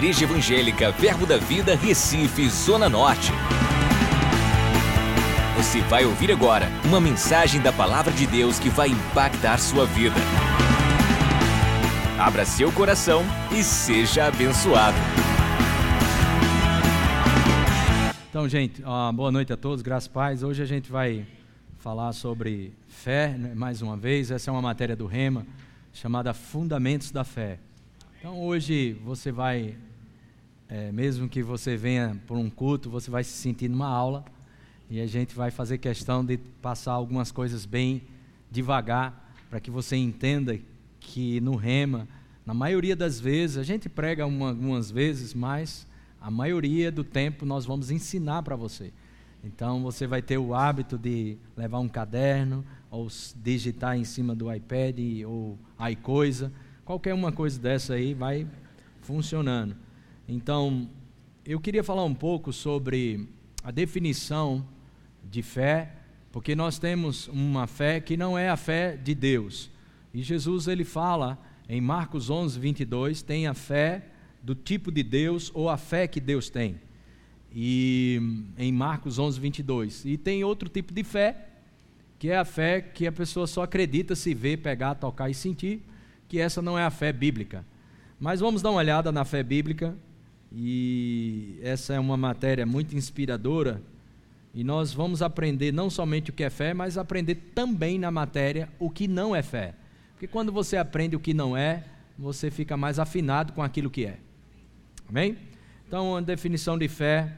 Igreja Evangélica Verbo da Vida, Recife, Zona Norte. Você vai ouvir agora uma mensagem da Palavra de Deus que vai impactar sua vida. Abra seu coração e seja abençoado. Então, gente, boa noite a todos, graças a paz. Hoje a gente vai falar sobre fé, né, mais uma vez. Essa é uma matéria do Rema chamada Fundamentos da Fé. Então hoje você vai, é, mesmo que você venha por um culto, você vai se sentir numa aula e a gente vai fazer questão de passar algumas coisas bem devagar para que você entenda que no Rema, na maioria das vezes, a gente prega uma, algumas vezes, mas a maioria do tempo nós vamos ensinar para você. Então você vai ter o hábito de levar um caderno ou digitar em cima do iPad ou iCoisa Qualquer uma coisa dessa aí vai funcionando. Então, eu queria falar um pouco sobre a definição de fé, porque nós temos uma fé que não é a fé de Deus. E Jesus ele fala em Marcos 11, 22, tem a fé do tipo de Deus ou a fé que Deus tem. E em Marcos 11, 22. E tem outro tipo de fé, que é a fé que a pessoa só acredita se ver, pegar, tocar e sentir que essa não é a fé bíblica. Mas vamos dar uma olhada na fé bíblica, e essa é uma matéria muito inspiradora, e nós vamos aprender não somente o que é fé, mas aprender também na matéria o que não é fé. Porque quando você aprende o que não é, você fica mais afinado com aquilo que é. Amém? Então, a definição de fé,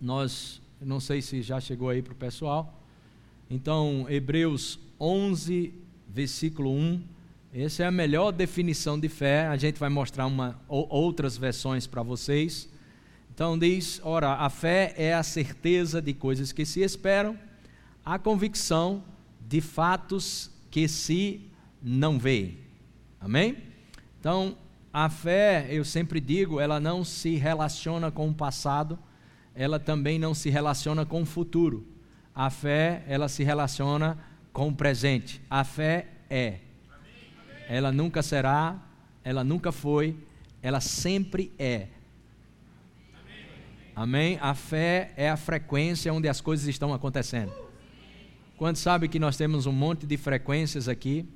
nós, não sei se já chegou aí para o pessoal. Então, Hebreus 11, versículo 1 essa é a melhor definição de fé. A gente vai mostrar uma, ou, outras versões para vocês. Então diz: ora, a fé é a certeza de coisas que se esperam, a convicção de fatos que se não veem. Amém? Então, a fé, eu sempre digo, ela não se relaciona com o passado, ela também não se relaciona com o futuro. A fé, ela se relaciona com o presente. A fé é ela nunca será, ela nunca foi, ela sempre é. Amém? A fé é a frequência onde as coisas estão acontecendo. Quando sabe que nós temos um monte de frequências aqui,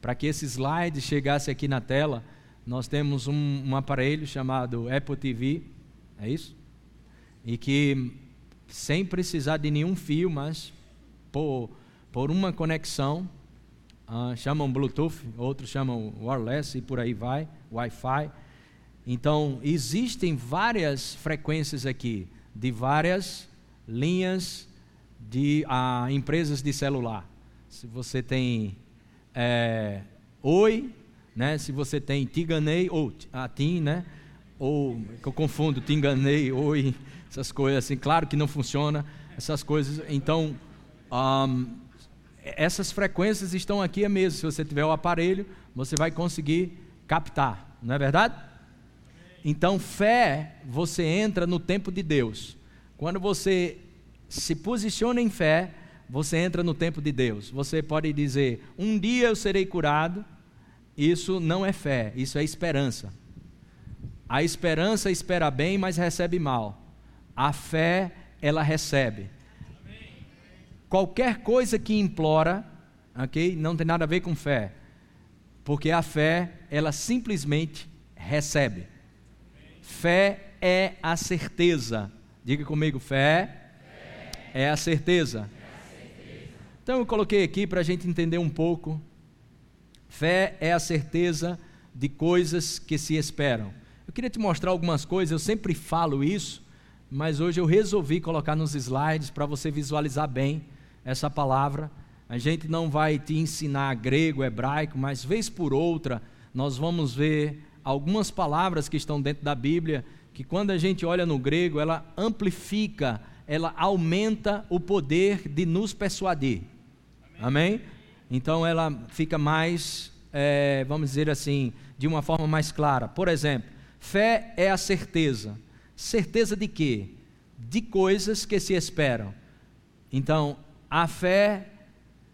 para que esse slide chegasse aqui na tela, nós temos um, um aparelho chamado Apple TV, é isso? E que sem precisar de nenhum fio, mas por, por uma conexão, uh, chamam Bluetooth, outros chamam wireless e por aí vai, Wi-Fi. Então, existem várias frequências aqui, de várias linhas de uh, empresas de celular. Se você tem é, Oi, né? se você tem Tiganei, ou a TIM, né? ou que eu confundo Tinganei, Oi, essas coisas assim, claro que não funciona, essas coisas. Então, um, essas frequências estão aqui mesmo. Se você tiver o aparelho, você vai conseguir captar, não é verdade? Então, fé, você entra no tempo de Deus. Quando você se posiciona em fé, você entra no tempo de Deus. Você pode dizer: Um dia eu serei curado. Isso não é fé, isso é esperança. A esperança espera bem, mas recebe mal. A fé, ela recebe qualquer coisa que implora, ok? Não tem nada a ver com fé. Porque a fé, ela simplesmente recebe. Fé é a certeza. Diga comigo, fé, fé. é a certeza. Então eu coloquei aqui para a gente entender um pouco. Fé é a certeza de coisas que se esperam. Eu queria te mostrar algumas coisas, eu sempre falo isso, mas hoje eu resolvi colocar nos slides para você visualizar bem essa palavra. A gente não vai te ensinar grego, hebraico, mas vez por outra nós vamos ver algumas palavras que estão dentro da Bíblia que quando a gente olha no grego, ela amplifica, ela aumenta o poder de nos persuadir. Amém? Amém? Então ela fica mais, é, vamos dizer assim, de uma forma mais clara. Por exemplo, fé é a certeza. Certeza de quê? De coisas que se esperam. Então, a fé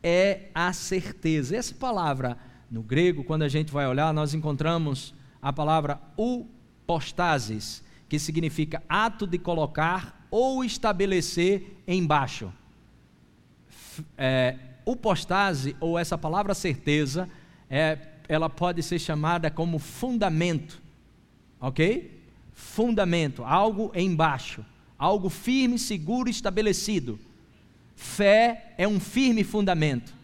é a certeza. Essa palavra no grego, quando a gente vai olhar, nós encontramos a palavra postases, que significa ato de colocar ou estabelecer embaixo. É, o postase, ou essa palavra certeza, é, ela pode ser chamada como fundamento, ok? Fundamento, algo embaixo, algo firme, seguro, estabelecido. Fé é um firme fundamento.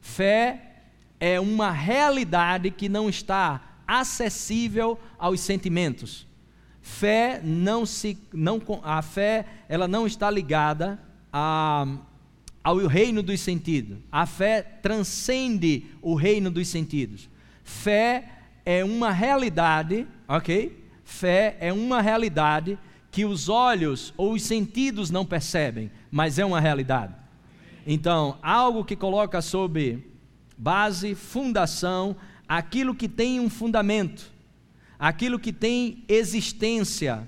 Fé é uma realidade que não está acessível aos sentimentos. Fé não se não a fé ela não está ligada a, ao reino dos sentidos. A fé transcende o reino dos sentidos. Fé é uma realidade, OK? Fé é uma realidade que os olhos ou os sentidos não percebem, mas é uma realidade. Então, algo que coloca sob base, fundação, aquilo que tem um fundamento, aquilo que tem existência.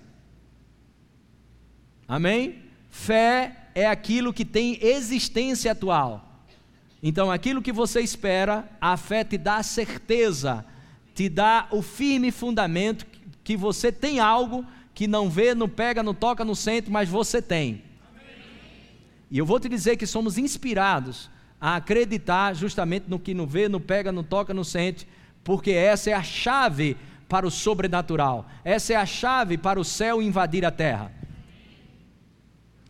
Amém? Fé é aquilo que tem existência atual. Então, aquilo que você espera, a fé te dá certeza, te dá o firme fundamento que você tem algo que não vê, não pega, não toca, não sente, mas você tem. E eu vou te dizer que somos inspirados a acreditar justamente no que não vê, não pega, não toca, não sente, porque essa é a chave para o sobrenatural, essa é a chave para o céu invadir a terra.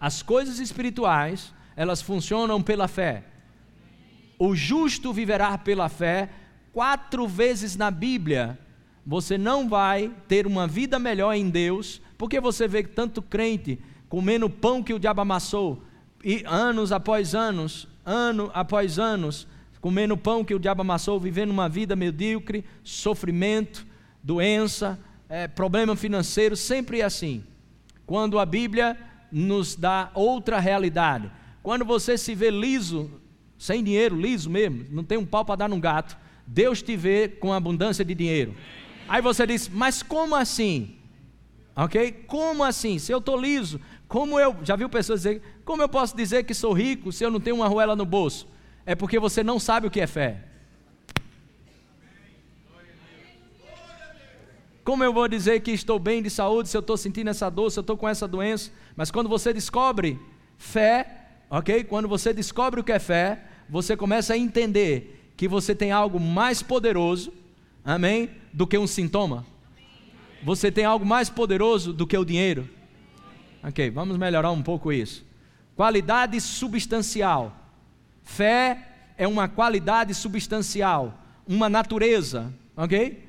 As coisas espirituais, elas funcionam pela fé. O justo viverá pela fé. Quatro vezes na Bíblia, você não vai ter uma vida melhor em Deus, porque você vê tanto crente comendo pão que o diabo amassou, e anos após anos, ano após anos, comendo pão que o diabo amassou, vivendo uma vida medíocre, sofrimento, doença, é, problema financeiro, sempre é assim. Quando a Bíblia nos dá outra realidade, quando você se vê liso, sem dinheiro, liso mesmo, não tem um pau para dar num gato, Deus te vê com abundância de dinheiro. Aí você diz, mas como assim? Ok? Como assim? Se eu estou liso, como eu, já viu pessoas dizer, como eu posso dizer que sou rico se eu não tenho uma arruela no bolso? É porque você não sabe o que é fé. Como eu vou dizer que estou bem de saúde se eu estou sentindo essa dor, se eu estou com essa doença? Mas quando você descobre fé, ok? Quando você descobre o que é fé, você começa a entender que você tem algo mais poderoso, amém? Do que um sintoma. Você tem algo mais poderoso do que o dinheiro. Ok, vamos melhorar um pouco isso. Qualidade substancial. Fé é uma qualidade substancial, uma natureza, ok?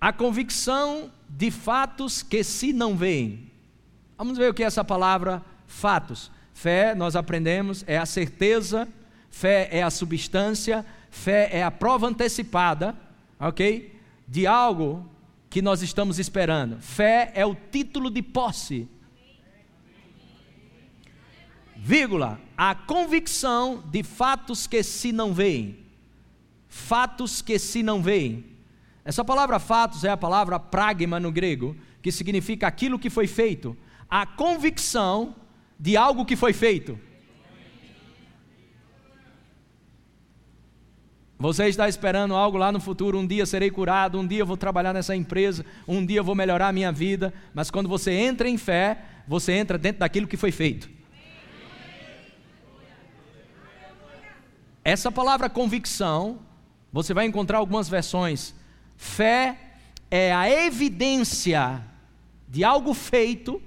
A convicção de fatos que se não veem. Vamos ver o que é essa palavra fatos. Fé, nós aprendemos, é a certeza, fé é a substância, fé é a prova antecipada, ok? De algo que nós estamos esperando. Fé é o título de posse. Vírgula, a convicção de fatos que se não veem. Fatos que se não veem. Essa palavra fatos é a palavra pragma no grego, que significa aquilo que foi feito. A convicção de algo que foi feito. Você está esperando algo lá no futuro, um dia serei curado, um dia vou trabalhar nessa empresa, um dia vou melhorar a minha vida, mas quando você entra em fé, você entra dentro daquilo que foi feito. Essa palavra convicção, você vai encontrar algumas versões. Fé é a evidência de algo feito,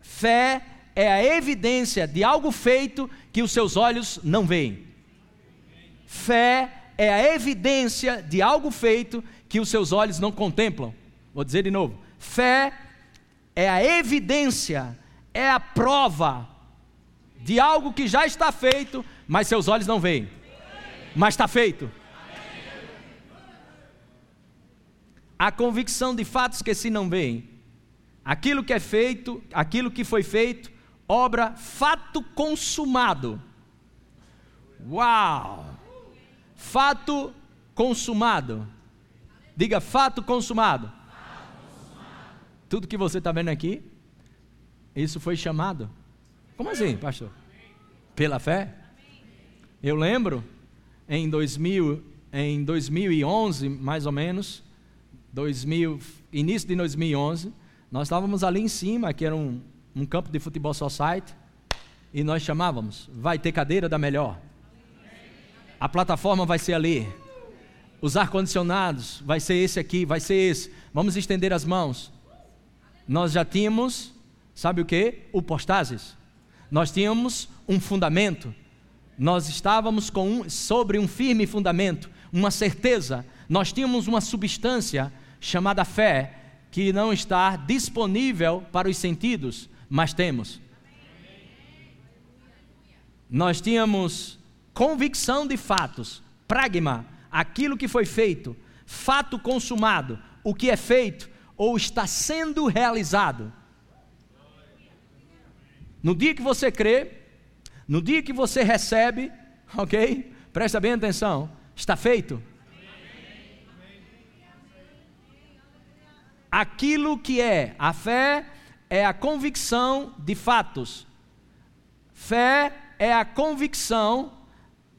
fé é a evidência de algo feito que os seus olhos não veem. Fé é a evidência de algo feito que os seus olhos não contemplam. Vou dizer de novo: fé é a evidência, é a prova de algo que já está feito, mas seus olhos não veem. Mas está feito. A convicção de fatos que se não veem. Aquilo que é feito, aquilo que foi feito, obra, fato consumado. Uau! Fato consumado. Diga fato consumado. Tudo que você está vendo aqui, isso foi chamado. Como assim, pastor? Pela fé? Eu lembro em 2000, em 2011, mais ou menos, 2000, início de 2011, nós estávamos ali em cima, que era um, um campo de futebol society, e nós chamávamos, vai ter cadeira da melhor. A plataforma vai ser ali. Os ar-condicionados vai ser esse aqui, vai ser esse. Vamos estender as mãos. Nós já tínhamos, sabe o que? O postases. Nós tínhamos um fundamento. Nós estávamos com um, sobre um firme fundamento, uma certeza. Nós tínhamos uma substância chamada fé que não está disponível para os sentidos, mas temos. Nós tínhamos convicção de fatos, pragma, aquilo que foi feito, fato consumado, o que é feito ou está sendo realizado. No dia que você crê, no dia que você recebe, ok? Presta bem atenção, está feito. Aquilo que é, a fé é a convicção de fatos. Fé é a convicção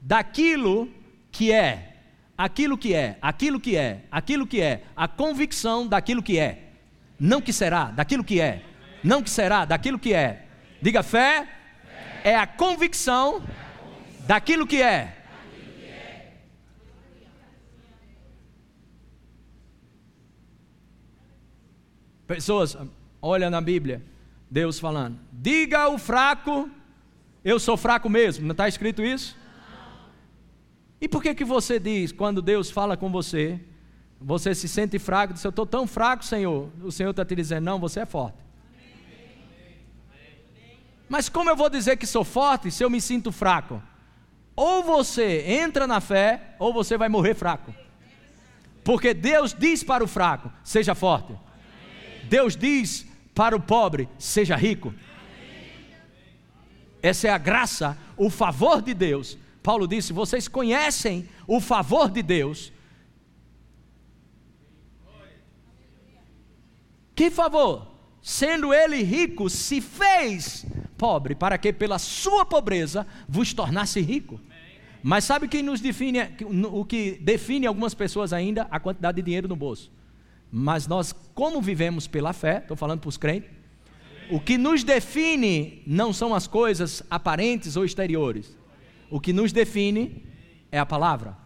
daquilo que é aquilo que é, aquilo que é, aquilo que é, a convicção daquilo que é, não que será, daquilo que é, não que será, daquilo que é. Diga fé, é a convicção daquilo que é. Pessoas, olha na Bíblia, Deus falando: diga ao fraco, eu sou fraco mesmo. Não está escrito isso? E por que que você diz, quando Deus fala com você, você se sente fraco, diz, eu estou tão fraco, Senhor, o Senhor está te dizendo, não, você é forte. Mas como eu vou dizer que sou forte se eu me sinto fraco? Ou você entra na fé, ou você vai morrer fraco. Porque Deus diz para o fraco: seja forte. Deus diz para o pobre: seja rico. Essa é a graça, o favor de Deus Paulo disse: vocês conhecem o favor de Deus. Que favor? Sendo ele rico, se fez pobre, para que pela sua pobreza vos tornasse rico. Mas sabe o que nos define, o que define algumas pessoas ainda? A quantidade de dinheiro no bolso. Mas nós, como vivemos pela fé, estou falando para os crentes, o que nos define não são as coisas aparentes ou exteriores, o que nos define é a palavra.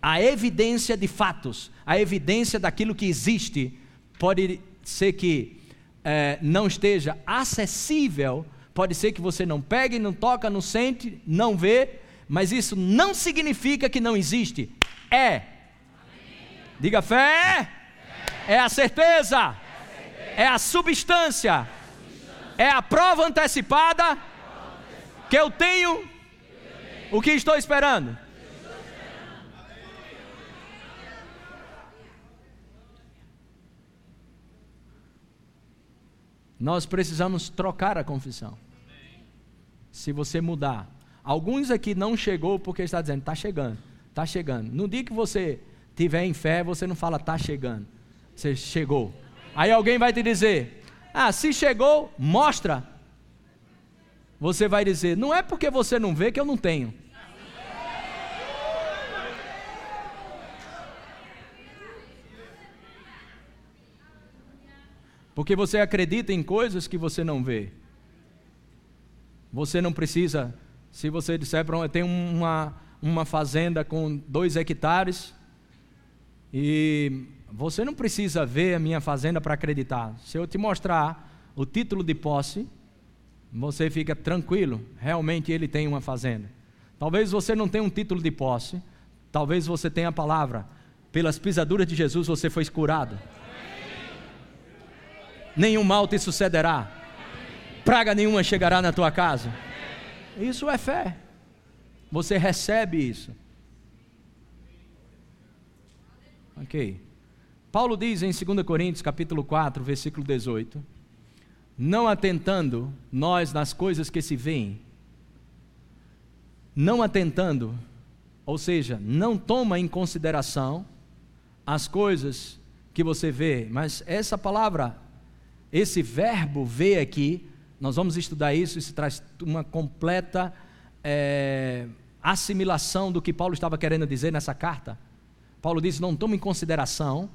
A evidência de fatos, a evidência daquilo que existe, pode ser que é, não esteja acessível, pode ser que você não pegue, não toca, não sente, não vê, mas isso não significa que não existe. É. Diga fé. É a certeza. É a substância. É a prova antecipada que eu tenho o que estou esperando? Nós precisamos trocar a confissão. Se você mudar. Alguns aqui não chegou porque está dizendo, está chegando, está chegando. No dia que você tiver em fé, você não fala, está chegando. Você chegou. Aí alguém vai te dizer, ah, se chegou, mostra. Você vai dizer, não é porque você não vê que eu não tenho. Porque você acredita em coisas que você não vê. Você não precisa, se você disser para tem uma, uma fazenda com dois hectares, e você não precisa ver a minha fazenda para acreditar. Se eu te mostrar o título de posse, você fica tranquilo, realmente ele tem uma fazenda. Talvez você não tenha um título de posse, talvez você tenha a palavra. Pelas pisaduras de Jesus você foi curado nenhum mal te sucederá, praga nenhuma chegará na tua casa. Isso é fé. Você recebe isso. Ok. Paulo diz em 2 Coríntios capítulo 4, versículo 18: Não atentando nós nas coisas que se veem, não atentando, ou seja, não toma em consideração as coisas que você vê, mas essa palavra esse verbo ver aqui, nós vamos estudar isso, isso traz uma completa é, assimilação do que Paulo estava querendo dizer nessa carta. Paulo diz: não tome em consideração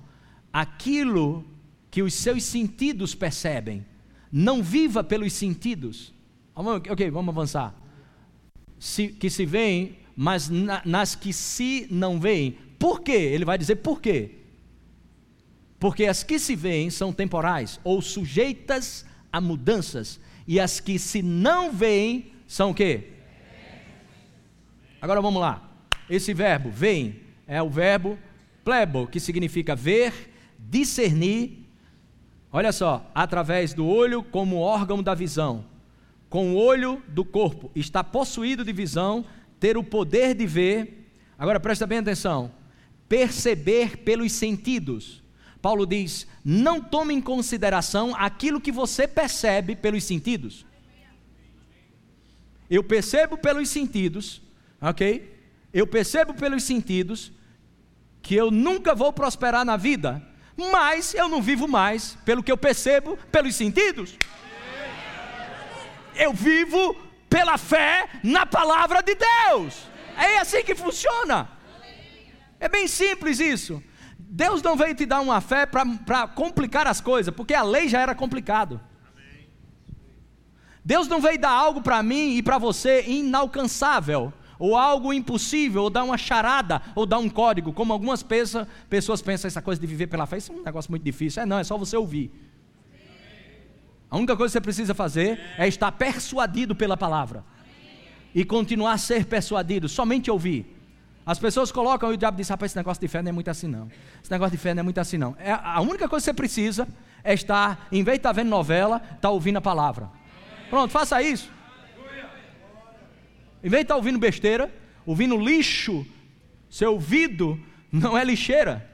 aquilo que os seus sentidos percebem. Não viva pelos sentidos. Ok, vamos avançar. Se, que se veem, mas na, nas que se não veem. Por quê? Ele vai dizer por quê. Porque as que se veem são temporais ou sujeitas a mudanças, e as que se não veem são o quê? Agora vamos lá. Esse verbo, veem, é o verbo plebo, que significa ver, discernir. Olha só, através do olho como órgão da visão. Com o olho do corpo, está possuído de visão, ter o poder de ver. Agora presta bem atenção. Perceber pelos sentidos. Paulo diz: não tome em consideração aquilo que você percebe pelos sentidos. Eu percebo pelos sentidos, ok? Eu percebo pelos sentidos que eu nunca vou prosperar na vida, mas eu não vivo mais pelo que eu percebo pelos sentidos. Eu vivo pela fé na palavra de Deus. É assim que funciona. É bem simples isso. Deus não veio te dar uma fé para complicar as coisas, porque a lei já era complicado. Deus não veio dar algo para mim e para você inalcançável, ou algo impossível, ou dar uma charada, ou dar um código, como algumas pessoas, pensam essa coisa de viver pela fé, isso é um negócio muito difícil. É não, é só você ouvir. A única coisa que você precisa fazer é estar persuadido pela palavra. E continuar a ser persuadido, somente ouvir. As pessoas colocam e o diabo diz: rapaz, esse negócio de fé não é muito assim, não. Esse negócio de fé não é muito assim, não. É, a única coisa que você precisa é estar, em vez de estar vendo novela, estar tá ouvindo a palavra. Pronto, faça isso. Em vez de estar tá ouvindo besteira, ouvindo lixo, seu ouvido não é lixeira.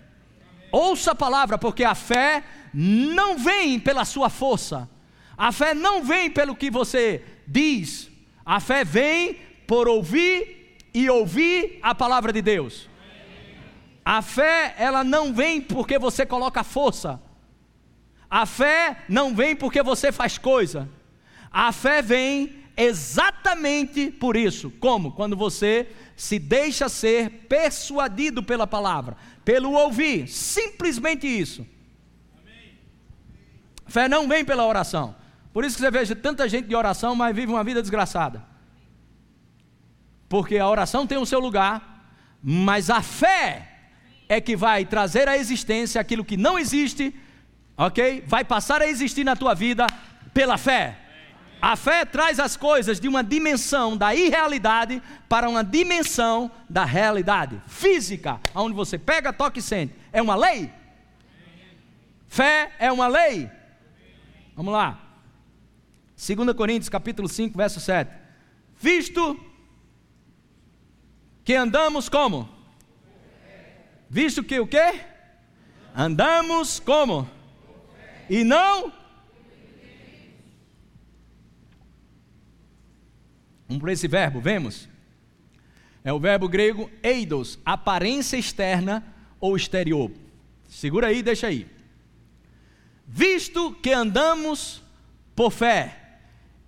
Ouça a palavra, porque a fé não vem pela sua força, a fé não vem pelo que você diz, a fé vem por ouvir e ouvir a palavra de Deus. A fé, ela não vem porque você coloca força. A fé não vem porque você faz coisa. A fé vem exatamente por isso. Como? Quando você se deixa ser persuadido pela palavra, pelo ouvir, simplesmente isso. Fé não vem pela oração. Por isso que você veja tanta gente de oração, mas vive uma vida desgraçada. Porque a oração tem o seu lugar, mas a fé é que vai trazer à existência aquilo que não existe, ok? Vai passar a existir na tua vida pela fé. A fé traz as coisas de uma dimensão da irrealidade para uma dimensão da realidade física, onde você pega, toca e sente. É uma lei? Fé é uma lei. Vamos lá. 2 Coríntios capítulo 5, verso 7. Visto que andamos como? Visto que o quê? Andamos como? E não? Vamos para esse verbo, vemos? É o verbo grego eidos, aparência externa ou exterior. Segura aí, deixa aí. Visto que andamos por fé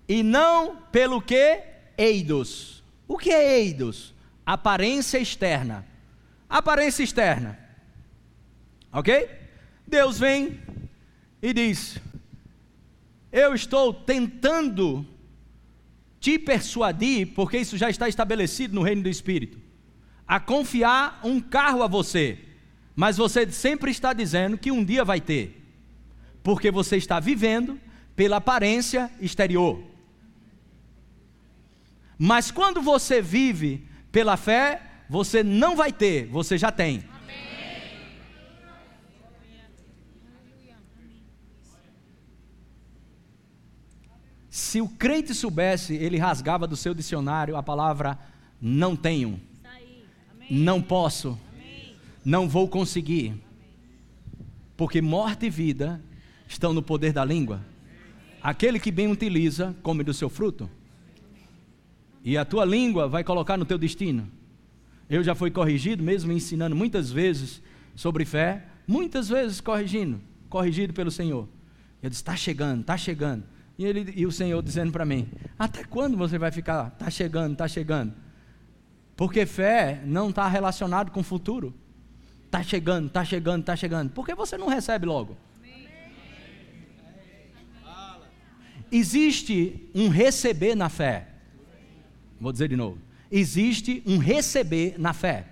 e não pelo que eidos. O que é eidos? aparência externa. Aparência externa. Ok? Deus vem e diz: Eu estou tentando te persuadir, porque isso já está estabelecido no reino do Espírito, a confiar um carro a você, mas você sempre está dizendo que um dia vai ter, porque você está vivendo pela aparência exterior. Mas quando você vive pela fé, você não vai ter, você já tem. Se o crente soubesse, ele rasgava do seu dicionário a palavra não tenho, não posso, não vou conseguir, porque morte e vida estão no poder da língua. Aquele que bem utiliza, come do seu fruto. E a tua língua vai colocar no teu destino. Eu já fui corrigido, mesmo ensinando muitas vezes sobre fé, muitas vezes corrigindo, corrigido pelo Senhor. Eu disse: está chegando, está chegando. E, ele, e o Senhor dizendo para mim: até quando você vai ficar? Está chegando, está chegando. Porque fé não está relacionado com o futuro, está chegando, está chegando, está chegando. Por que você não recebe logo? Existe um receber na fé. Vou dizer de novo. Existe um receber na fé.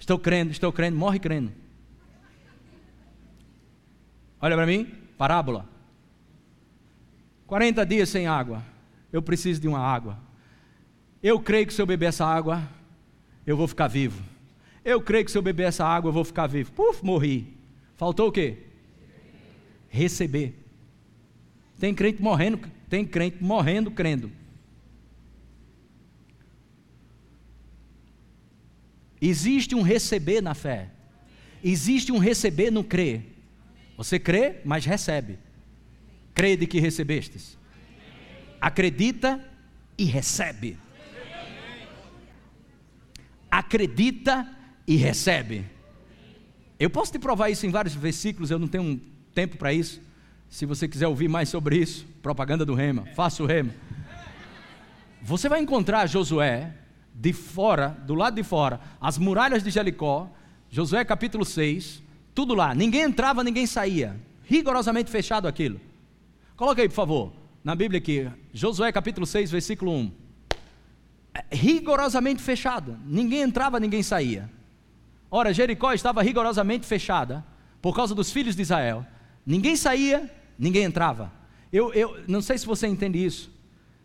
Estou crendo, estou crendo, morre crendo. Olha para mim, parábola. 40 dias sem água. Eu preciso de uma água. Eu creio que se eu beber essa água, eu vou ficar vivo. Eu creio que se eu beber essa água, eu vou ficar vivo. Puf, morri. Faltou o quê? Receber. Tem crente morrendo, tem crente morrendo crendo. Existe um receber na fé. Existe um receber no crer. Você crê, mas recebe. Crê de que recebestes. Acredita e recebe. Acredita e recebe. Eu posso te provar isso em vários versículos, eu não tenho tempo para isso. Se você quiser ouvir mais sobre isso, propaganda do Rema, faça o Rema. Você vai encontrar Josué de fora, do lado de fora, as muralhas de Jericó, Josué capítulo 6, tudo lá, ninguém entrava, ninguém saía, rigorosamente fechado aquilo. Coloca aí, por favor, na Bíblia aqui, Josué capítulo 6, versículo 1. É, rigorosamente fechado, ninguém entrava, ninguém saía. Ora, Jericó estava rigorosamente fechada por causa dos filhos de Israel. Ninguém saía, ninguém entrava. Eu, eu não sei se você entende isso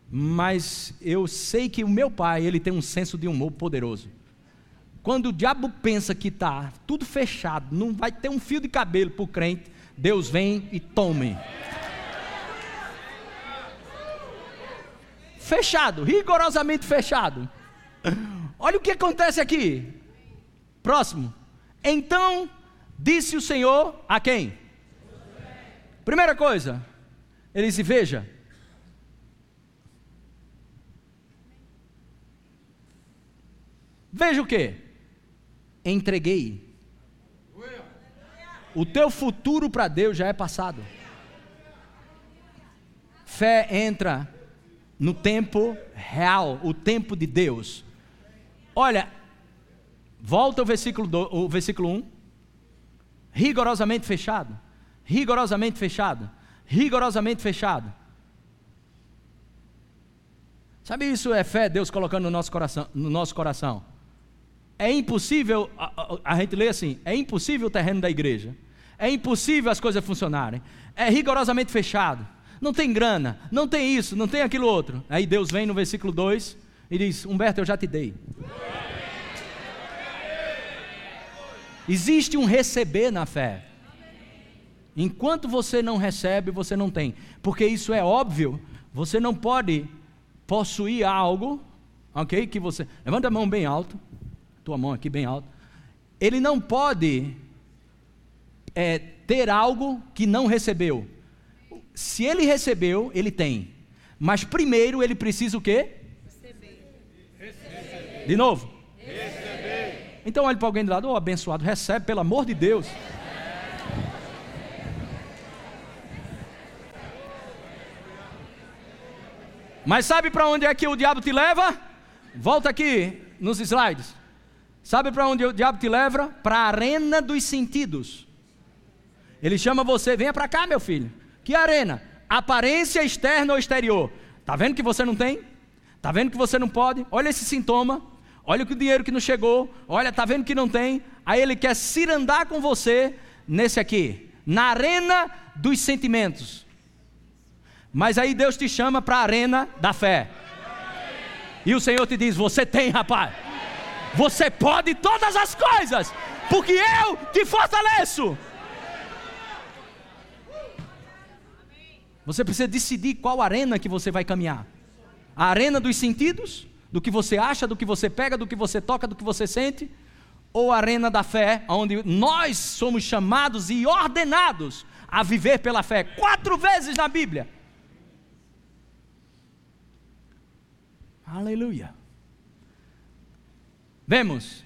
mas eu sei que o meu pai ele tem um senso de humor poderoso. Quando o diabo pensa que está tudo fechado, não vai ter um fio de cabelo para o crente, Deus vem e tome. Fechado, rigorosamente fechado. Olha o que acontece aqui. Próximo. Então disse o Senhor a quem? Primeira coisa, ele disse: Veja, Veja o que? Entreguei. O teu futuro para Deus já é passado. Fé entra no tempo real, o tempo de Deus. Olha, volta o versículo, do, o versículo 1. Rigorosamente fechado. Rigorosamente fechado. Rigorosamente fechado. Sabe isso é fé, Deus colocando no nosso coração. No nosso coração. É impossível, a, a, a gente lê assim: é impossível o terreno da igreja, é impossível as coisas funcionarem, é rigorosamente fechado, não tem grana, não tem isso, não tem aquilo outro. Aí Deus vem no versículo 2 e diz: Humberto, eu já te dei. Existe um receber na fé. Enquanto você não recebe, você não tem. Porque isso é óbvio. Você não pode possuir algo, ok? Que você. Levanta a mão bem alto tua mão aqui bem alto. Ele não pode é, ter algo que não recebeu. Se ele recebeu, ele tem. Mas primeiro ele precisa o quê? Receber. De novo? Receber. Então olhe para alguém do lado, oh, abençoado, recebe, pelo amor de Deus. Mas sabe para onde é que o diabo te leva? Volta aqui nos slides. Sabe para onde o diabo te leva? Para a arena dos sentidos. Ele chama você, venha para cá, meu filho. Que arena? Aparência externa ou exterior? Tá vendo que você não tem? Tá vendo que você não pode? Olha esse sintoma. Olha o dinheiro que não chegou. Olha, tá vendo que não tem? Aí ele quer cirandar com você nesse aqui, na arena dos sentimentos. Mas aí Deus te chama para a arena da fé. E o Senhor te diz: Você tem, rapaz. Você pode todas as coisas, porque eu te fortaleço. Você precisa decidir qual arena que você vai caminhar. A arena dos sentidos, do que você acha, do que você pega, do que você toca, do que você sente, ou a arena da fé, onde nós somos chamados e ordenados a viver pela fé. Quatro vezes na Bíblia. Aleluia. Vemos,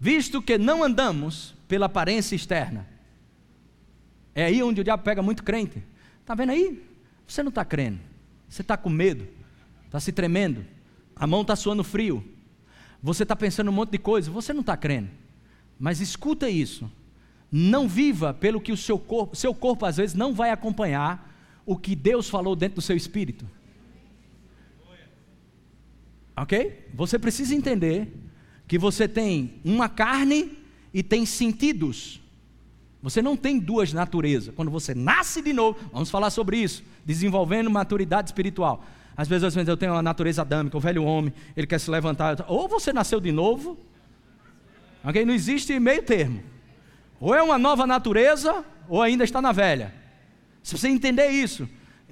visto que não andamos pela aparência externa, é aí onde o diabo pega muito crente. Está vendo aí? Você não está crendo, você está com medo, está se tremendo, a mão está suando frio. Você está pensando um monte de coisa, você não está crendo. Mas escuta isso. Não viva pelo que o seu corpo, seu corpo às vezes não vai acompanhar o que Deus falou dentro do seu espírito. Ok? Você precisa entender que você tem uma carne e tem sentidos. Você não tem duas naturezas. Quando você nasce de novo, vamos falar sobre isso, desenvolvendo maturidade espiritual. Às vezes, às vezes eu tenho uma natureza adâmica, o velho homem, ele quer se levantar. Ou você nasceu de novo, ok? Não existe meio termo. Ou é uma nova natureza, ou ainda está na velha. Você entender isso.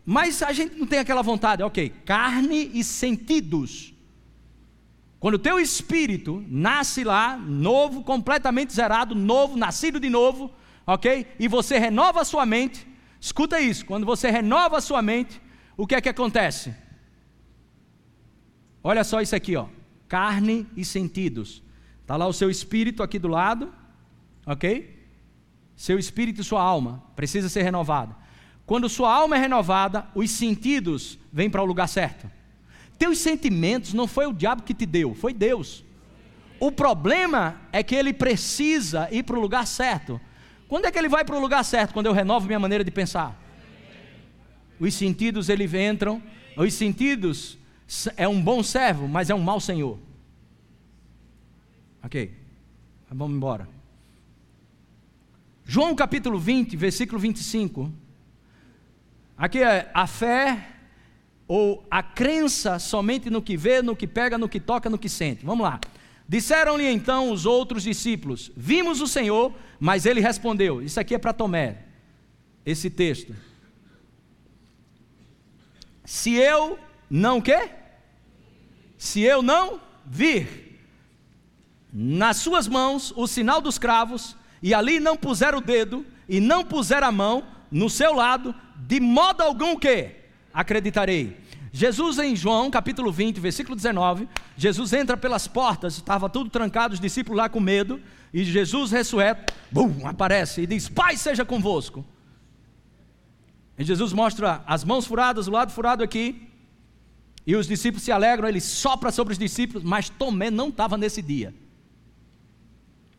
Mas a gente não tem aquela vontade, ok? Carne e sentidos. Quando o teu espírito nasce lá, novo, completamente zerado, novo, nascido de novo, ok? E você renova a sua mente, escuta isso, quando você renova a sua mente, o que é que acontece? Olha só isso aqui, ó. Carne e sentidos. Está lá o seu espírito aqui do lado, ok? Seu espírito e sua alma precisa ser renovada. Quando sua alma é renovada, os sentidos vêm para o lugar certo. Teus sentimentos não foi o diabo que te deu, foi Deus. O problema é que ele precisa ir para o lugar certo. Quando é que ele vai para o lugar certo? Quando eu renovo minha maneira de pensar. Os sentidos eles entram, os sentidos é um bom servo, mas é um mau senhor. Ok, vamos embora. João capítulo 20, versículo 25. Aqui é a fé ou a crença somente no que vê, no que pega, no que toca, no que sente. Vamos lá. Disseram-lhe então os outros discípulos: Vimos o Senhor, mas ele respondeu. Isso aqui é para Tomé, esse texto. Se eu não quê? Se eu não vir nas suas mãos o sinal dos cravos, e ali não puser o dedo, e não puser a mão no seu lado, de modo algum que acreditarei. Jesus em João, capítulo 20, versículo 19, Jesus entra pelas portas, estava tudo trancado, os discípulos lá com medo, e Jesus ressurreto, bum, aparece e diz: Pai seja convosco. E Jesus mostra as mãos furadas, o lado furado aqui, e os discípulos se alegram, ele sopra sobre os discípulos, mas Tomé não estava nesse dia.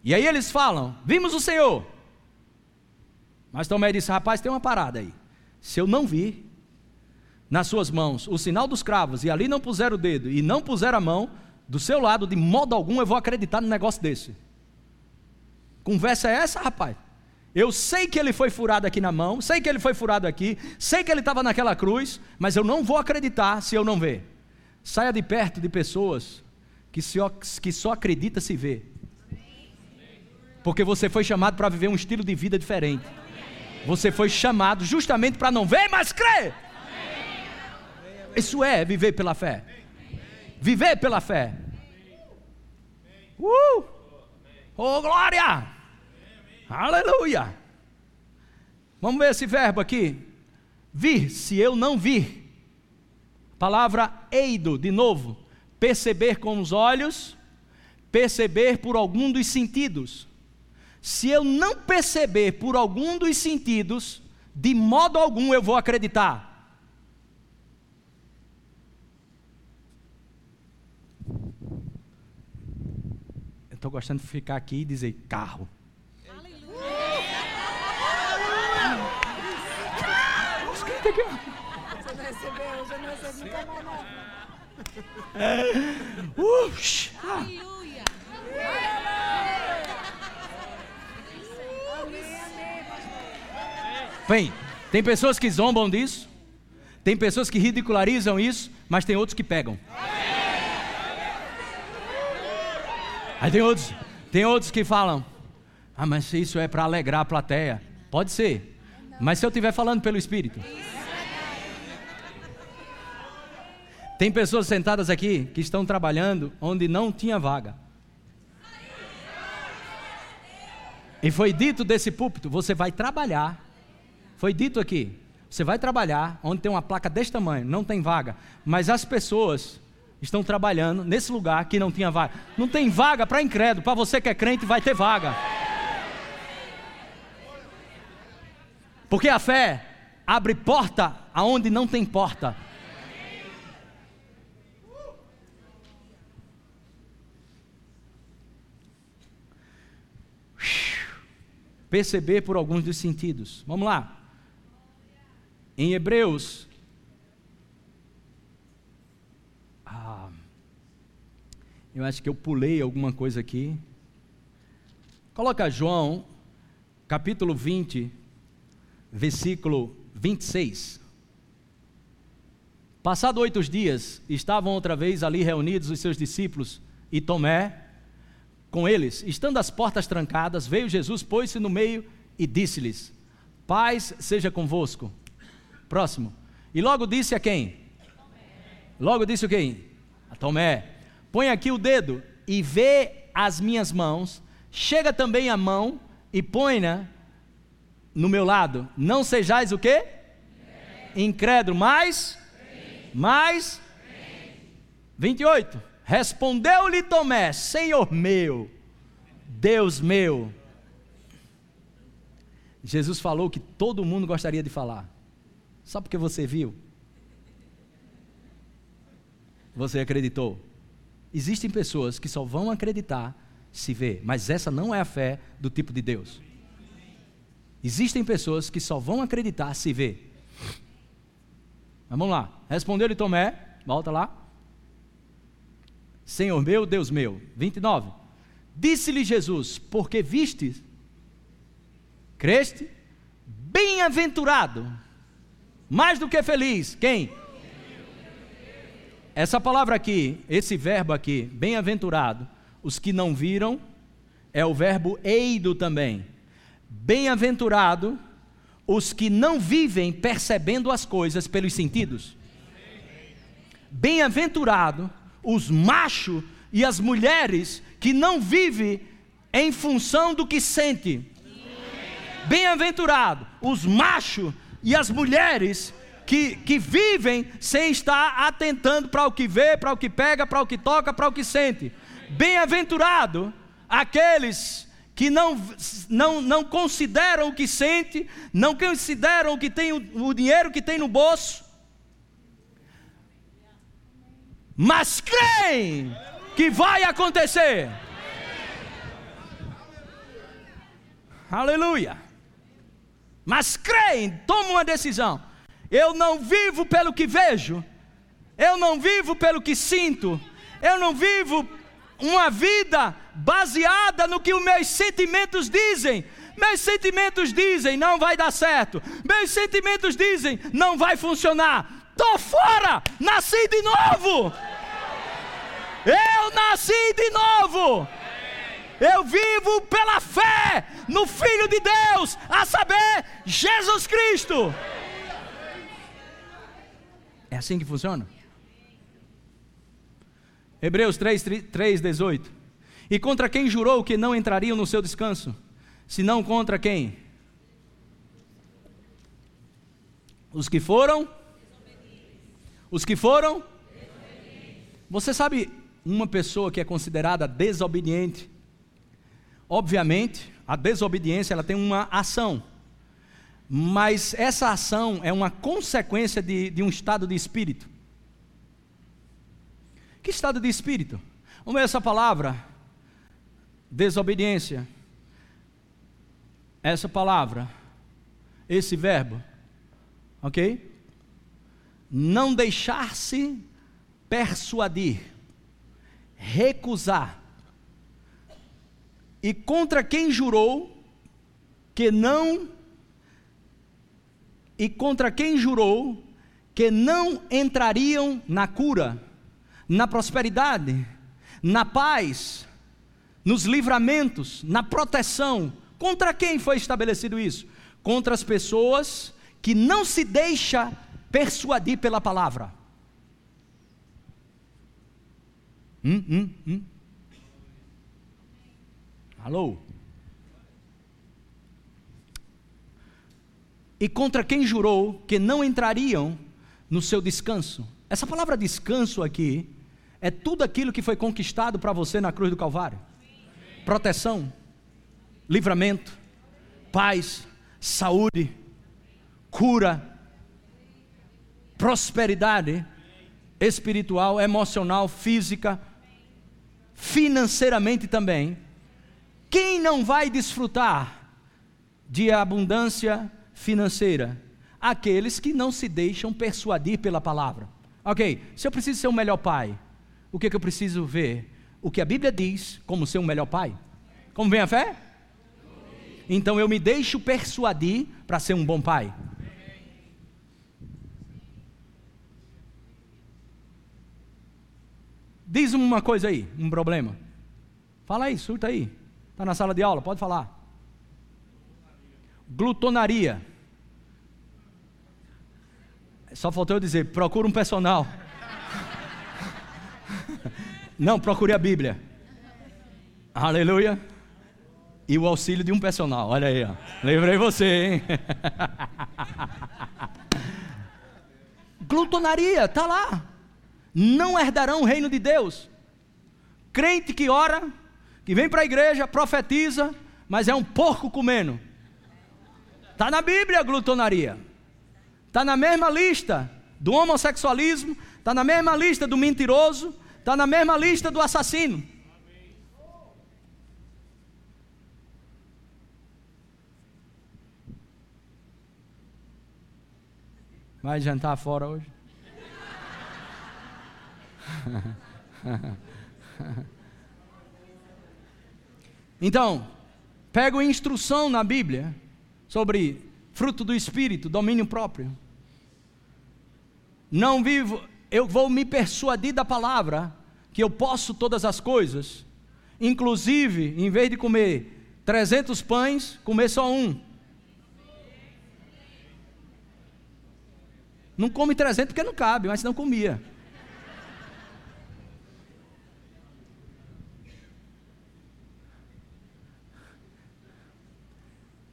E aí eles falam: Vimos o Senhor. Mas Tomé disse: Rapaz, tem uma parada aí. Se eu não vir nas suas mãos o sinal dos cravos e ali não puser o dedo e não puser a mão, do seu lado, de modo algum eu vou acreditar num negócio desse. Conversa é essa, rapaz? Eu sei que ele foi furado aqui na mão, sei que ele foi furado aqui, sei que ele estava naquela cruz, mas eu não vou acreditar se eu não ver. Saia de perto de pessoas que só, que só acredita se vê. Porque você foi chamado para viver um estilo de vida diferente. Você foi chamado justamente para não ver, mas crer. Isso é viver pela fé. Viver pela fé. Uh! Oh, glória! Aleluia! Vamos ver esse verbo aqui. Vir, se eu não vir. Palavra eido, de novo. Perceber com os olhos, perceber por algum dos sentidos. Se eu não perceber por algum dos sentidos, de modo algum eu vou acreditar. Eu estou gostando de ficar aqui e dizer carro. Aleluia! Você não recebeu, eu não não. Aleluia! Bem, tem pessoas que zombam disso, tem pessoas que ridicularizam isso, mas tem outros que pegam. Aí tem outros, tem outros que falam: Ah, mas isso é para alegrar a plateia. Pode ser, mas se eu estiver falando pelo Espírito. Tem pessoas sentadas aqui que estão trabalhando onde não tinha vaga. E foi dito desse púlpito: você vai trabalhar foi dito aqui: você vai trabalhar onde tem uma placa desse tamanho, não tem vaga, mas as pessoas estão trabalhando nesse lugar que não tinha vaga. Não tem vaga para incrédulo, para você que é crente vai ter vaga. Porque a fé abre porta aonde não tem porta. Perceber por alguns dos sentidos. Vamos lá. Em Hebreus eu acho que eu pulei alguma coisa aqui. Coloca João, capítulo 20, versículo 26. Passado oito dias, estavam outra vez ali reunidos os seus discípulos e Tomé com eles. Estando as portas trancadas, veio Jesus, pôs-se no meio e disse-lhes: Paz seja convosco. Próximo. E logo disse a quem? Logo disse o quem? A Tomé. Põe aqui o dedo e vê as minhas mãos. Chega também a mão e põe-na no meu lado. Não sejais o quê? Incrédulo, mas mais 28. Respondeu-lhe Tomé: Senhor meu, Deus meu. Jesus falou que todo mundo gostaria de falar. Só porque você viu. Você acreditou. Existem pessoas que só vão acreditar se ver, mas essa não é a fé do tipo de Deus. Existem pessoas que só vão acreditar se ver. Vamos lá. Respondeu-lhe Tomé, volta lá. Senhor meu, Deus meu. 29. Disse-lhe Jesus: Porque viste, creste, bem-aventurado, mais do que feliz. Quem? Essa palavra aqui, esse verbo aqui, bem-aventurado, os que não viram, é o verbo eido também. Bem-aventurado os que não vivem percebendo as coisas pelos sentidos. Bem-aventurado os machos e as mulheres que não vivem em função do que sente. Bem-aventurado os machos e as mulheres que, que vivem sem estar atentando para o que vê, para o que pega, para o que toca, para o que sente. Bem-aventurado aqueles que não, não, não consideram o que sente, não consideram o que tem o, o dinheiro que tem no bolso, mas creem que vai acontecer. Aleluia. Mas creem, tomam uma decisão. Eu não vivo pelo que vejo, eu não vivo pelo que sinto, eu não vivo uma vida baseada no que os meus sentimentos dizem. Meus sentimentos dizem não vai dar certo. Meus sentimentos dizem não vai funcionar. Tô fora, nasci de novo. Eu nasci de novo. Eu vivo pela fé no Filho de Deus, a saber, Jesus Cristo. É assim que funciona? Hebreus 3, 3, 18. E contra quem jurou que não entrariam no seu descanso? Senão contra quem? Os que foram? Os que foram? Você sabe uma pessoa que é considerada desobediente? Obviamente, a desobediência ela tem uma ação, mas essa ação é uma consequência de, de um estado de espírito. Que estado de espírito? Vamos ver essa palavra. Desobediência. Essa palavra. Esse verbo. Ok? Não deixar-se persuadir. Recusar. E contra quem jurou que não. E contra quem jurou que não entrariam na cura na prosperidade, na paz, nos livramentos, na proteção. Contra quem foi estabelecido isso? Contra as pessoas que não se deixa persuadir pela palavra. Hum, hum, hum. Alô? E contra quem jurou que não entrariam no seu descanso. Essa palavra descanso aqui é tudo aquilo que foi conquistado para você na cruz do Calvário: proteção, livramento, paz, saúde, cura, prosperidade espiritual, emocional, física, financeiramente também. Quem não vai desfrutar de abundância financeira? Aqueles que não se deixam persuadir pela palavra. Ok, se eu preciso ser um melhor pai, o que, é que eu preciso ver? O que a Bíblia diz como ser um melhor pai? Como vem a fé? Então eu me deixo persuadir para ser um bom pai. Diz uma coisa aí, um problema. Fala aí, surta aí. Está na sala de aula, pode falar. Glutonaria. Só faltou eu dizer, procura um personal. Não, procure a Bíblia. Aleluia. E o auxílio de um personal. Olha aí, ó. Lembrei você, hein? Glutonaria, tá lá. Não herdarão o reino de Deus. Crente que ora, que vem para a igreja, profetiza, mas é um porco comendo. Está na Bíblia glutonaria. Está na mesma lista do homossexualismo, está na mesma lista do mentiroso, está na mesma lista do assassino. Vai jantar fora hoje? então, pego instrução na Bíblia sobre fruto do espírito, domínio próprio. Não vivo, eu vou me persuadir da palavra que eu posso todas as coisas, inclusive, em vez de comer 300 pães, comer só um. Não come 300 porque não cabe, mas não comia.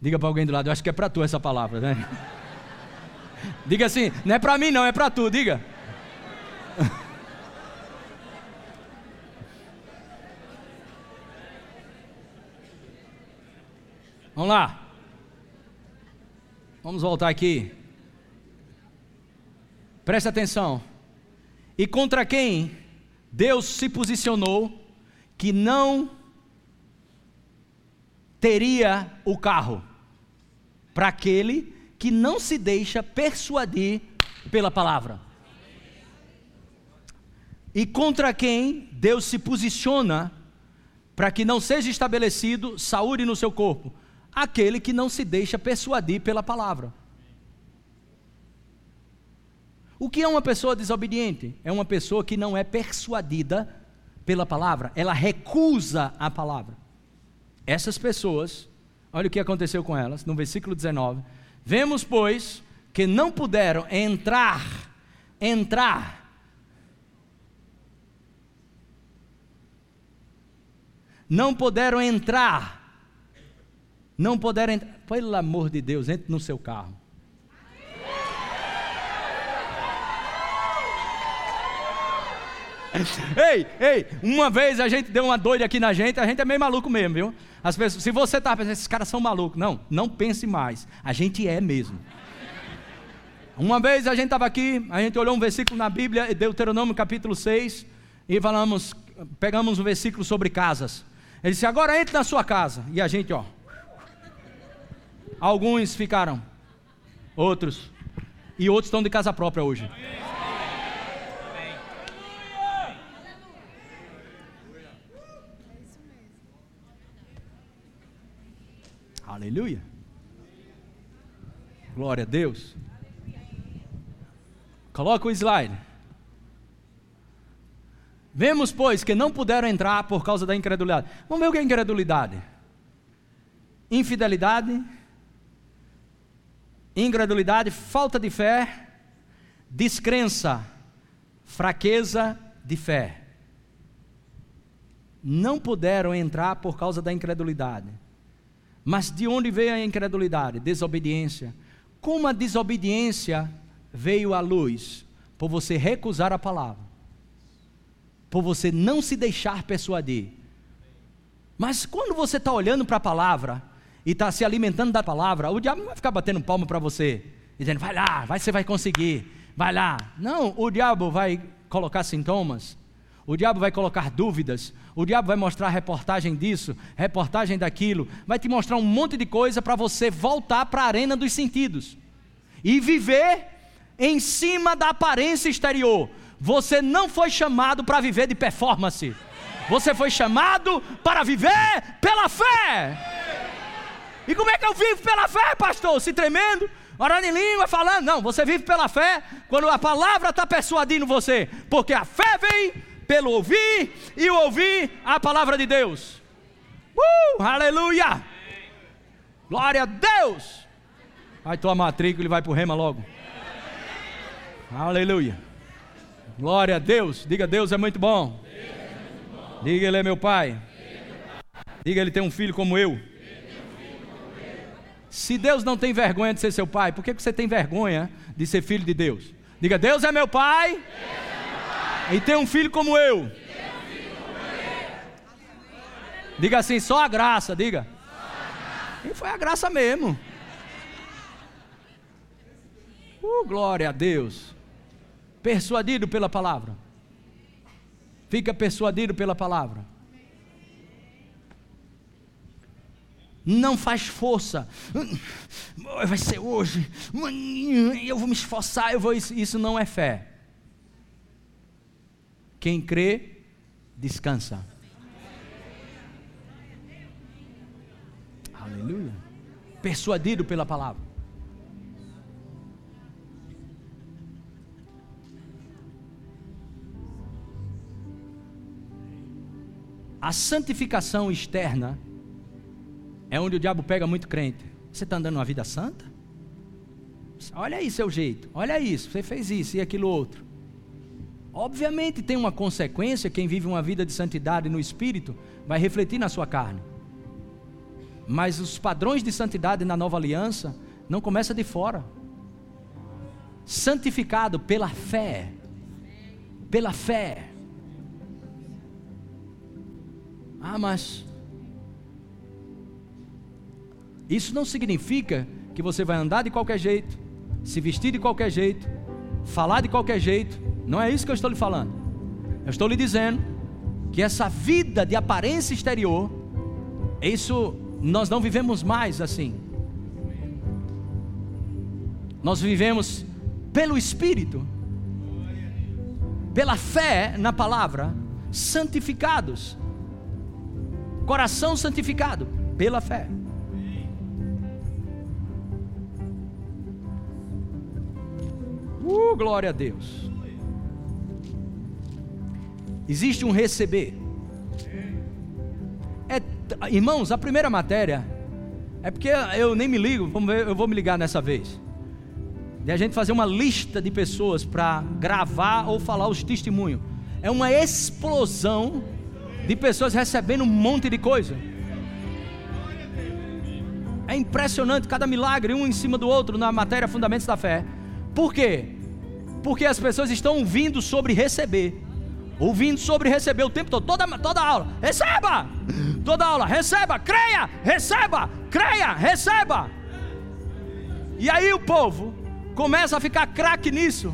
Diga para alguém do lado, eu acho que é para tu essa palavra, né? Diga assim, não é para mim não, é para tu, diga. Vamos lá. Vamos voltar aqui. Presta atenção. E contra quem Deus se posicionou que não teria o carro? Para aquele que não se deixa persuadir pela palavra. E contra quem Deus se posiciona para que não seja estabelecido saúde no seu corpo? Aquele que não se deixa persuadir pela palavra. O que é uma pessoa desobediente? É uma pessoa que não é persuadida pela palavra, ela recusa a palavra. Essas pessoas, olha o que aconteceu com elas, no versículo 19: Vemos, pois, que não puderam entrar, entrar, não puderam entrar, não puderam entrar, pelo amor de Deus, entre no seu carro. ei, ei, uma vez a gente deu uma doida aqui na gente, a gente é meio maluco mesmo, viu? As pessoas, se você está pensando, esses caras são malucos, não, não pense mais, a gente é mesmo. Uma vez a gente estava aqui, a gente olhou um versículo na Bíblia, Deuteronômio capítulo 6, e falamos, pegamos um versículo sobre casas. Ele disse: Agora entre na sua casa. E a gente, ó. Alguns ficaram, outros, e outros estão de casa própria hoje. Aleluia. Glória a Deus. Coloca o slide. Vemos, pois, que não puderam entrar por causa da incredulidade. Vamos ver o que é incredulidade: infidelidade, incredulidade, falta de fé, descrença, fraqueza de fé. Não puderam entrar por causa da incredulidade. Mas de onde veio a incredulidade? Desobediência. Como a desobediência veio à luz? Por você recusar a palavra, por você não se deixar persuadir. Mas quando você está olhando para a palavra e está se alimentando da palavra, o diabo não vai ficar batendo palma para você, dizendo, vai lá, vai, você vai conseguir, vai lá. Não, o diabo vai colocar sintomas. O diabo vai colocar dúvidas, o diabo vai mostrar reportagem disso, reportagem daquilo, vai te mostrar um monte de coisa para você voltar para a arena dos sentidos e viver em cima da aparência exterior. Você não foi chamado para viver de performance. Você foi chamado para viver pela fé. E como é que eu vivo pela fé, pastor? Se tremendo, orando em língua, falando. Não, você vive pela fé quando a palavra está persuadindo você. Porque a fé vem pelo ouvir e ouvir a palavra de Deus. Uh, aleluia! Glória a Deus! Vai tua matrícula e vai para o rema logo. Aleluia. Glória a Deus. Diga, Deus é muito bom. Diga, Ele é meu Pai. Diga, Ele tem um filho como eu. Se Deus não tem vergonha de ser seu pai, por que você tem vergonha de ser filho de Deus? Diga, Deus é meu pai, e tem um filho como eu. Diga assim, só a graça, diga. E foi a graça mesmo. Uh, glória a Deus. Persuadido pela palavra. Fica persuadido pela palavra. Não faz força. Vai ser hoje. Eu vou me esforçar. Eu vou. Isso não é fé. Quem crê, descansa. Aleluia. Persuadido pela palavra. A santificação externa é onde o diabo pega muito crente. Você está andando uma vida santa? Olha aí seu jeito, olha isso, você fez isso e aquilo outro. Obviamente tem uma consequência, quem vive uma vida de santidade no espírito vai refletir na sua carne. Mas os padrões de santidade na nova aliança não começa de fora. Santificado pela fé. Pela fé. Ah, mas isso não significa que você vai andar de qualquer jeito, se vestir de qualquer jeito, falar de qualquer jeito. Não é isso que eu estou lhe falando. Eu estou lhe dizendo que essa vida de aparência exterior, isso nós não vivemos mais assim. Nós vivemos pelo Espírito, pela fé na palavra, santificados coração santificado pela fé. Uh, glória a Deus. Existe um receber. É, irmãos, a primeira matéria é porque eu nem me ligo, ver, eu vou me ligar nessa vez. De a gente fazer uma lista de pessoas para gravar ou falar os testemunhos. É uma explosão de pessoas recebendo um monte de coisa. É impressionante cada milagre, um em cima do outro, na matéria Fundamentos da Fé. Por quê? Porque as pessoas estão ouvindo sobre receber. Ouvindo sobre receber o tempo todo, toda, toda aula, receba! Toda aula, receba, creia, receba, creia, receba. E aí o povo começa a ficar craque nisso.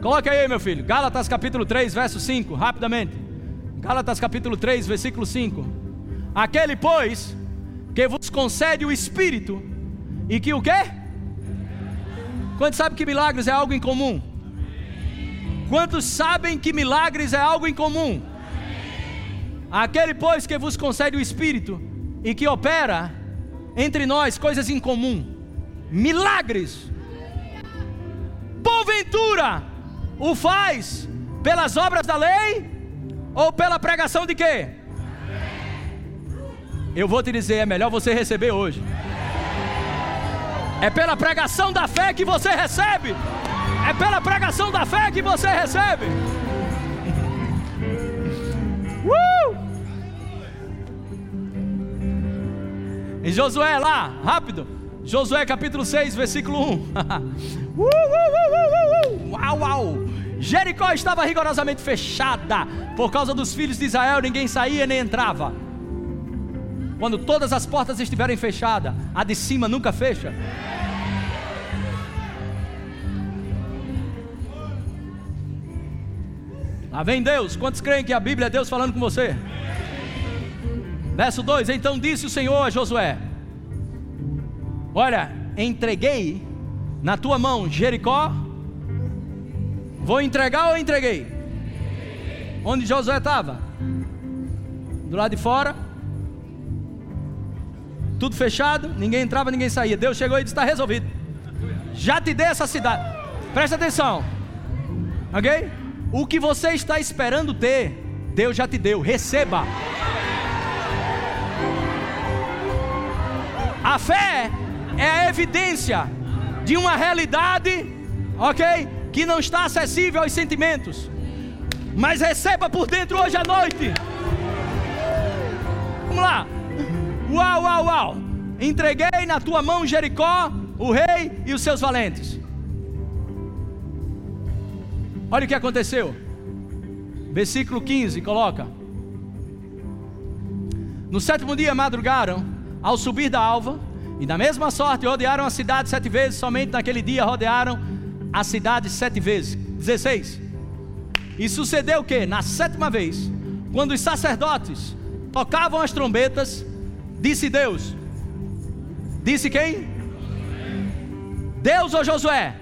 Coloque aí, meu filho. Gálatas capítulo 3, verso 5, rapidamente. Gálatas capítulo 3, versículo 5. Aquele, pois, que vos concede o Espírito, e que o quê? Quantos sabem que milagres é algo incomum? Quantos sabem que milagres é algo incomum? Aquele, pois, que vos concede o Espírito e que opera entre nós coisas incomum, milagres, porventura, o faz pelas obras da lei ou pela pregação de quê? Eu vou te dizer, é melhor você receber hoje. É pela pregação da fé que você recebe. É pela pregação da fé que você recebe. Uh! Em Josué lá, rápido. Josué capítulo 6, versículo 1. uh, uh, uh, uau, uau. Jericó estava rigorosamente fechada. Por causa dos filhos de Israel, ninguém saía nem entrava. quando todas as portas estiverem fechadas, a de cima nunca fecha? Lá vem Deus. Quantos creem que a Bíblia é Deus falando com você? Verso 2: Então disse o Senhor a Josué: Olha, entreguei na tua mão Jericó. Vou entregar ou entreguei? Onde Josué estava? Do lado de fora. Tudo fechado, ninguém entrava, ninguém saía. Deus chegou e disse: Está resolvido. Já te dei essa cidade. Presta atenção. Ok? O que você está esperando ter, Deus já te deu. Receba. A fé é a evidência de uma realidade, ok? Que não está acessível aos sentimentos. Mas receba por dentro hoje à noite. Vamos lá. Uau, uau, uau. Entreguei na tua mão Jericó, o rei e os seus valentes. Olha o que aconteceu. Versículo 15, coloca. No sétimo dia madrugaram, ao subir da alva, e da mesma sorte rodearam a cidade sete vezes, somente naquele dia rodearam a cidade sete vezes. 16. E sucedeu que, na sétima vez, quando os sacerdotes tocavam as trombetas, disse Deus: Disse quem? Deus ou Josué?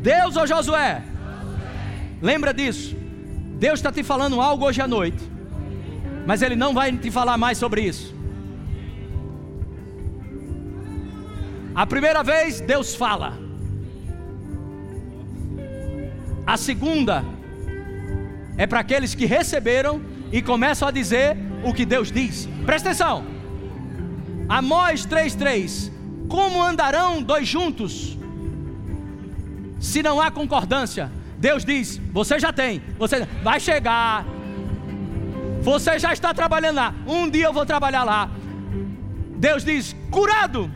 Deus ou Josué? Lembra disso. Deus está te falando algo hoje à noite, mas Ele não vai te falar mais sobre isso. A primeira vez, Deus fala. A segunda é para aqueles que receberam e começam a dizer o que Deus diz. Presta atenção. Amós 3:3. Como andarão dois juntos se não há concordância? Deus diz: Você já tem, você vai chegar. Você já está trabalhando lá. Um dia eu vou trabalhar lá. Deus diz: Curado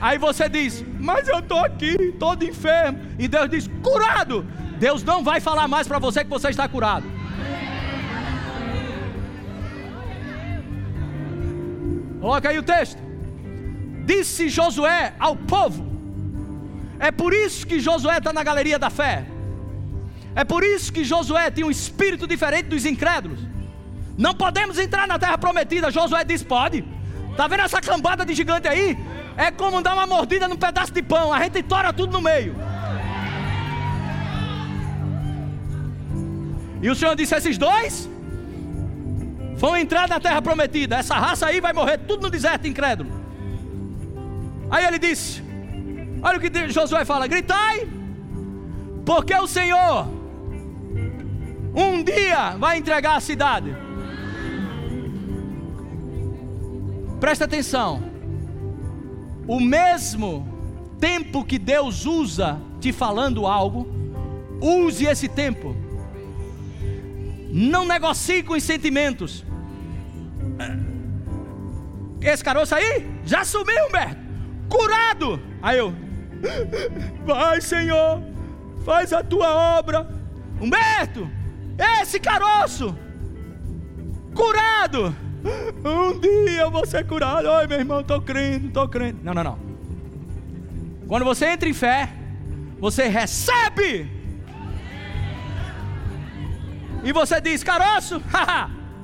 Aí você diz, mas eu estou aqui, todo enfermo. E Deus diz, curado. Deus não vai falar mais para você que você está curado. Coloca aí o texto. Disse Josué ao povo. É por isso que Josué está na galeria da fé. É por isso que Josué tem um espírito diferente dos incrédulos. Não podemos entrar na terra prometida. Josué diz: pode. Está vendo essa cambada de gigante aí? é como dar uma mordida num pedaço de pão, a gente tora tudo no meio. E o Senhor disse: esses dois vão entrar na terra prometida. Essa raça aí vai morrer tudo no deserto, incrédulo. Aí ele disse: Olha o que Josué fala: gritai, porque o Senhor um dia vai entregar a cidade. Presta atenção o mesmo tempo que Deus usa te falando algo, use esse tempo. Não negocie com os sentimentos. Esse caroço aí já sumiu, Humberto. Curado. Aí eu, vai, Senhor, faz a tua obra. Humberto, esse caroço, curado. Um dia eu vou ser curado. Oi, meu irmão, estou crendo, estou crendo. Não, não, não. Quando você entra em fé, você recebe. E você diz, caroço,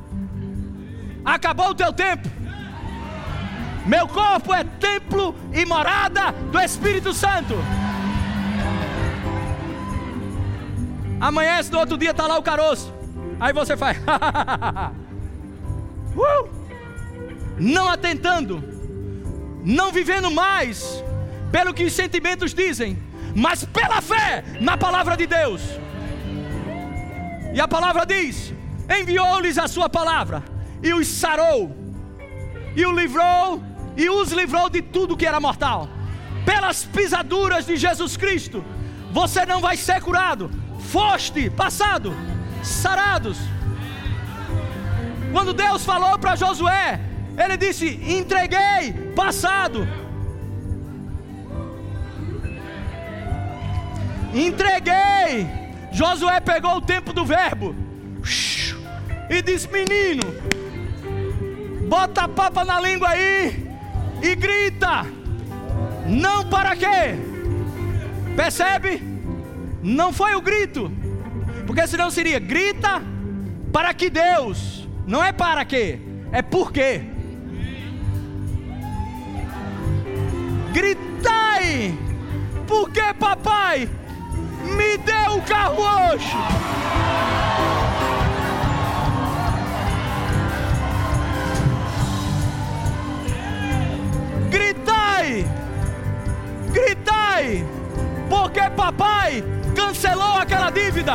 acabou o teu tempo. Meu corpo é templo e morada do Espírito Santo. Amanhece no outro dia, está lá o caroço. Aí você faz. Uh! Não atentando, não vivendo mais pelo que os sentimentos dizem, mas pela fé na palavra de Deus. E a palavra diz: enviou-lhes a sua palavra e os sarou, e o livrou, e os livrou de tudo que era mortal. Pelas pisaduras de Jesus Cristo, você não vai ser curado. Foste, passado, sarados quando Deus falou para Josué, ele disse: entreguei, passado. Entreguei. Josué pegou o tempo do verbo e disse: Menino, Bota a papa na língua aí e grita. Não para quê? Percebe? Não foi o grito. Porque senão seria grita para que Deus. Não é para quê? É por quê? Gritai! Porque papai me deu o carro hoje. Gritai! Gritai! Porque papai cancelou aquela dívida.